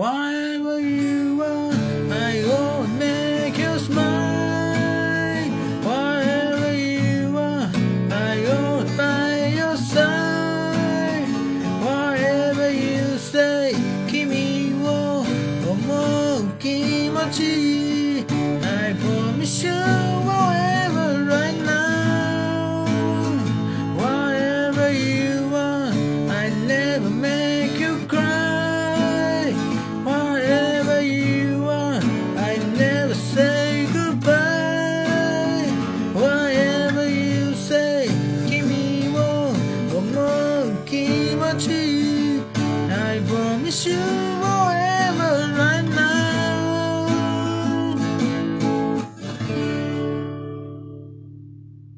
Why will you a, I go and make you smile? Wherever you a, I go and by your side? Whatever you say, 君を思う気持ち I promise you.